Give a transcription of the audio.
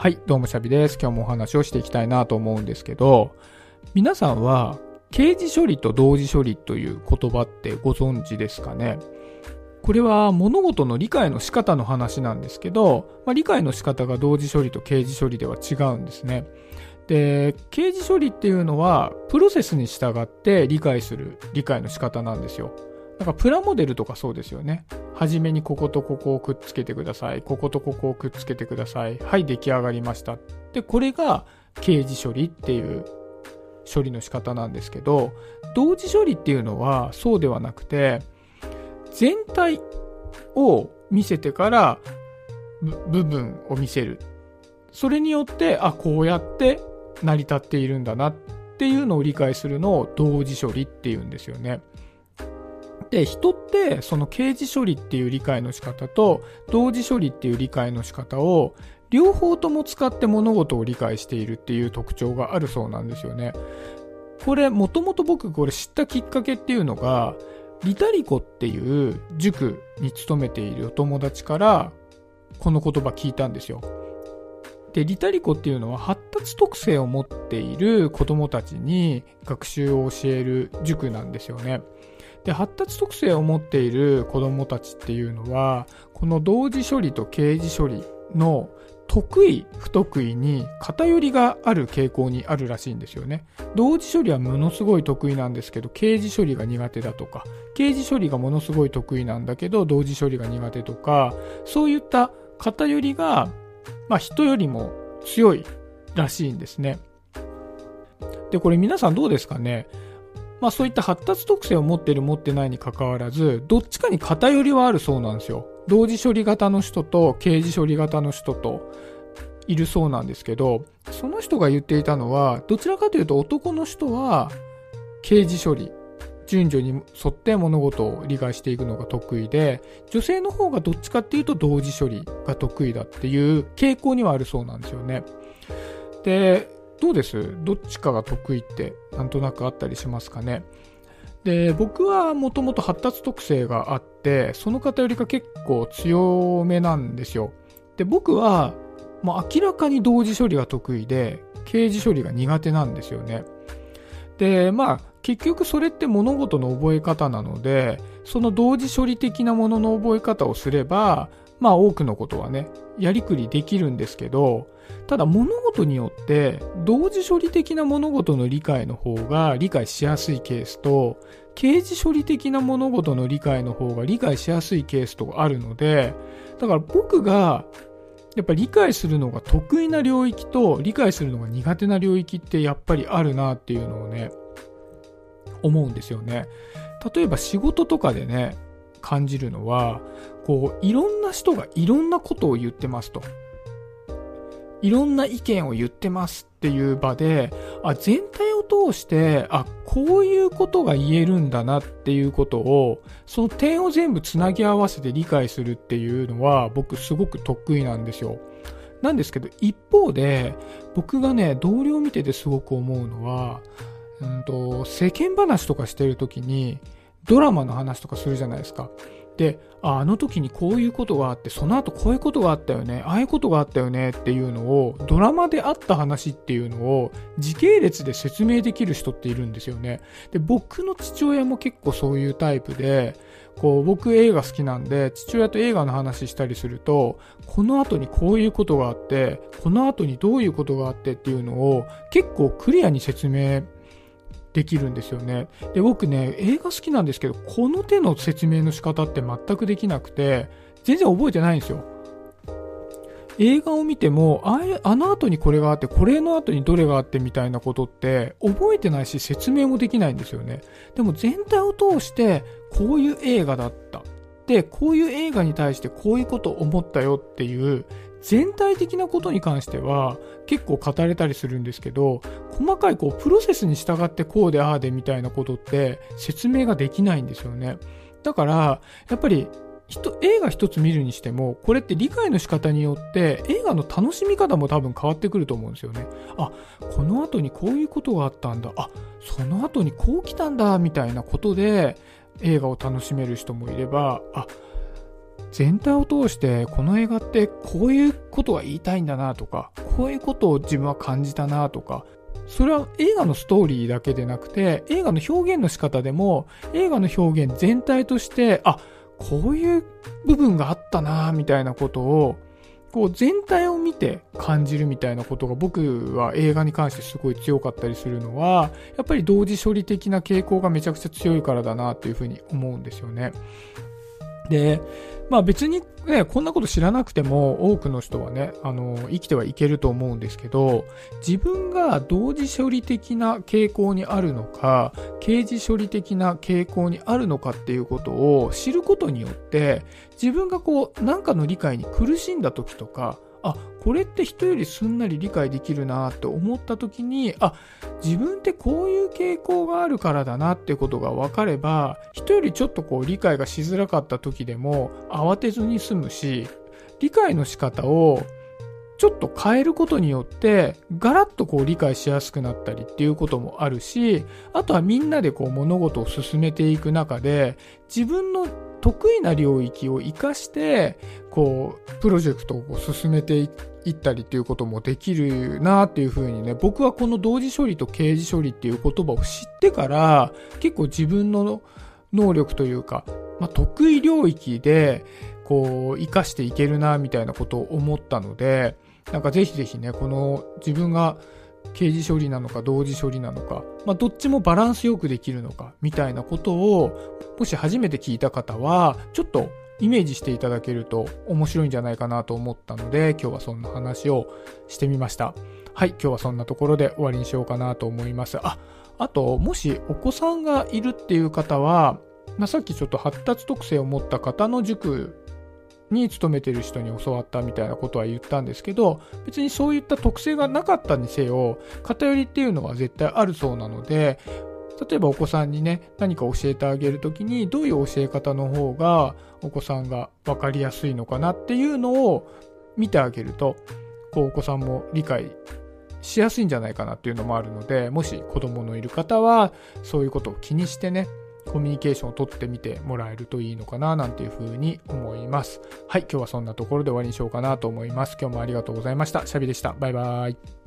はい、どうもシャビです。今日もお話をしていきたいなと思うんですけど、皆さんは刑事処理と同時処理という言葉ってご存知ですかね？これは物事の理解の仕方の話なんですけど、まあ、理解の仕方が同時処理と刑事処理では違うんですね。で、刑事処理っていうのは、プロセスに従って理解する理解の仕方なんですよ。なんかプラモデルとかそうですよね。はじめにこことここをくっつけてください。こことここをくっつけてください。はい、出来上がりました。で、これが刑事処理っていう処理の仕方なんですけど、同時処理っていうのはそうではなくて、全体を見せてから部分を見せる。それによって、あ、こうやって成り立っているんだなっていうのを理解するのを同時処理っていうんですよね。で、人ってその刑事処理っていう理解の仕方と同時処理っていう理解の仕方を両方とも使って物事を理解しているっていう特徴があるそうなんですよね。これ、もともと僕これ知ったきっかけっていうのが、リタリコっていう塾に勤めているお友達からこの言葉聞いたんですよ。で、リタリコっていうのは発達特性を持っている子供たちに学習を教える塾なんですよね。で、発達特性を持っている子供たちっていうのは、この同時処理と刑事処理の得意、不得意に偏りがある傾向にあるらしいんですよね。同時処理はものすごい得意なんですけど、刑事処理が苦手だとか、刑事処理がものすごい得意なんだけど、同時処理が苦手とか、そういった偏りがまあ人よりも強いらしいんですね。で、これ皆さんどうですかね？まあそういった発達特性を持ってる持ってないに関わらず、どっちかに偏りはあるそうなんですよ。同時処理型の人と刑事処理型の人といるそうなんですけど、その人が言っていたのは、どちらかというと男の人は刑事処理順序に沿って物事を理解していくのが得意で、女性の方がどっちかっていうと同時処理が得意だっていう傾向にはあるそうなんですよね。で、どうです？どっちかが得意ってなんとなくあったりしますかね？で、僕はもともと発達特性があって、その方よりか結構強めなんですよ。で、僕は、もう明らかに同時処理が得意で、刑事処理が苦手なんですよね。で、まあ、結局それって物事の覚え方なので、その同時処理的なものの覚え方をすれば、まあ多くのことはね、やりくりできるんですけど、ただ物事によって同時処理的な物事の理解の方が理解しやすいケースと、刑事処理的な物事の理解の方が理解しやすいケースとかあるので、だから僕がやっぱり理解するのが得意な領域と理解するのが苦手な領域ってやっぱりあるなっていうのをね、思うんですよね。例えば仕事とかでね、感じるのは、こう、いろんな人がいろんなことを言ってますと。いろんな意見を言ってますっていう場で、あ、全体を通して、あ、こういうことが言えるんだなっていうことを、その点を全部つなぎ合わせて理解するっていうのは、僕すごく得意なんですよ。なんですけど、一方で、僕がね、同僚見ててすごく思うのは、うんと、世間話とかしてる時に、ドラマの話とかするじゃないですか。で、あの時にこういうことがあって、その後こういうことがあったよね、ああいうことがあったよねっていうのを、ドラマであった話っていうのを、時系列で説明できる人っているんですよね。で、僕の父親も結構そういうタイプで、こう、僕映画好きなんで、父親と映画の話したりすると、この後にこういうことがあって、この後にどういうことがあってっていうのを、結構クリアに説明できるんですよね。で、僕ね、映画好きなんですけど、この手の説明の仕方って全くできなくて、全然覚えてないんですよ。映画を見ても、あれ、あの後にこれがあって、これの後にどれがあってみたいなことって、覚えてないし説明もできないんですよね。でも全体を通して、こういう映画だった。で、こういう映画に対してこういうこと思ったよっていう全体的なことに関しては結構語れたりするんですけど、細かいこうプロセスに従ってこうでああでみたいなことって説明ができないんですよね。だから、やっぱり映画一つ見るにしても、これって理解の仕方によって映画の楽しみ方も多分変わってくると思うんですよね。あ、この後にこういうことがあったんだ。あ、その後にこう来たんだ、みたいなことで映画を楽しめる人もいれば、あ、全体を通してこの映画ってこういうことが言いたいんだなとか、こういうことを自分は感じたなとか、それは映画のストーリーだけでなくて、映画の表現の仕方でも、映画の表現全体として、あ、こういう部分があったなみたいなことを、こう全体を見て感じるみたいなことが僕は映画に関してすごい強かったりするのは、やっぱり同時処理的な傾向がめちゃくちゃ強いからだなっていうふうに思うんですよね。で、まあ別にね、こんなこと知らなくても多くの人はね、あの、生きてはいけると思うんですけど、自分が同時処理的な傾向にあるのか、刑事処理的な傾向にあるのかっていうことを知ることによって、自分がこう、なんかの理解に苦しんだ時とか、あ、これって人よりすんなり理解できるなって思った時に、あ、自分ってこういう傾向があるからだなってことが分かれば、人よりちょっとこう理解がしづらかった時でも慌てずに済むし、理解の仕方をちょっと変えることによって、ガラッとこう理解しやすくなったりっていうこともあるし、あとはみんなでこう物事を進めていく中で、自分の得意な領域を活かして、こう、プロジェクトを進めていったりっていうこともできるなっていうふうにね、僕はこの同時処理と刑事処理っていう言葉を知ってから、結構自分の能力というか、まあ、得意領域で、こう、活かしていけるなみたいなことを思ったので、なんかぜひぜひね、この自分が刑事処理なのか同時処理なのか、まあ、どっちもバランスよくできるのかみたいなことをもし初めて聞いた方はちょっとイメージしていただけると面白いんじゃないかなと思ったので今日はそんな話をしてみました。はい今日はそんなところで終わりにしようかなと思います。ああともしお子さんがいるっていう方は、まあ、さっきちょっと発達特性を持った方の塾に勤めてる人に教わったみたいなことは言ったんですけど、別にそういった特性がなかったにせよ、偏りっていうのは絶対あるそうなので、例えばお子さんにね、何か教えてあげるときに、どういう教え方の方がお子さんが分かりやすいのかなっていうのを見てあげると、こうお子さんも理解しやすいんじゃないかなっていうのもあるので、もし子供のいる方は、そういうことを気にしてね、コミュニケーションをとってみてもらえるといいのかななんていうふうに思います。はい、今日はそんなところで終わりにしようかなと思います。今日もありがとうございました。シャビでした。バイバーイ。